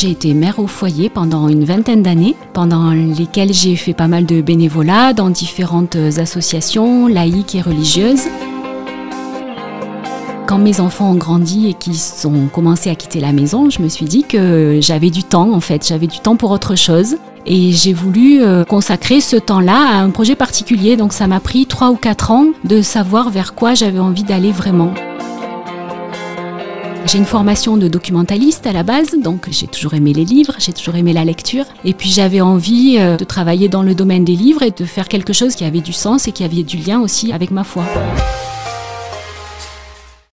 J'ai été mère au foyer pendant une vingtaine d'années, pendant lesquelles j'ai fait pas mal de bénévolat dans différentes associations laïques et religieuses. Quand mes enfants ont grandi et qu'ils ont commencé à quitter la maison, je me suis dit que j'avais du temps en fait, j'avais du temps pour autre chose. Et j'ai voulu euh, consacrer ce temps-là à un projet particulier. Donc ça m'a pris trois ou quatre ans de savoir vers quoi j'avais envie d'aller vraiment. J'ai une formation de documentaliste à la base, donc j'ai toujours aimé les livres, j'ai toujours aimé la lecture. Et puis j'avais envie euh, de travailler dans le domaine des livres et de faire quelque chose qui avait du sens et qui avait du lien aussi avec ma foi.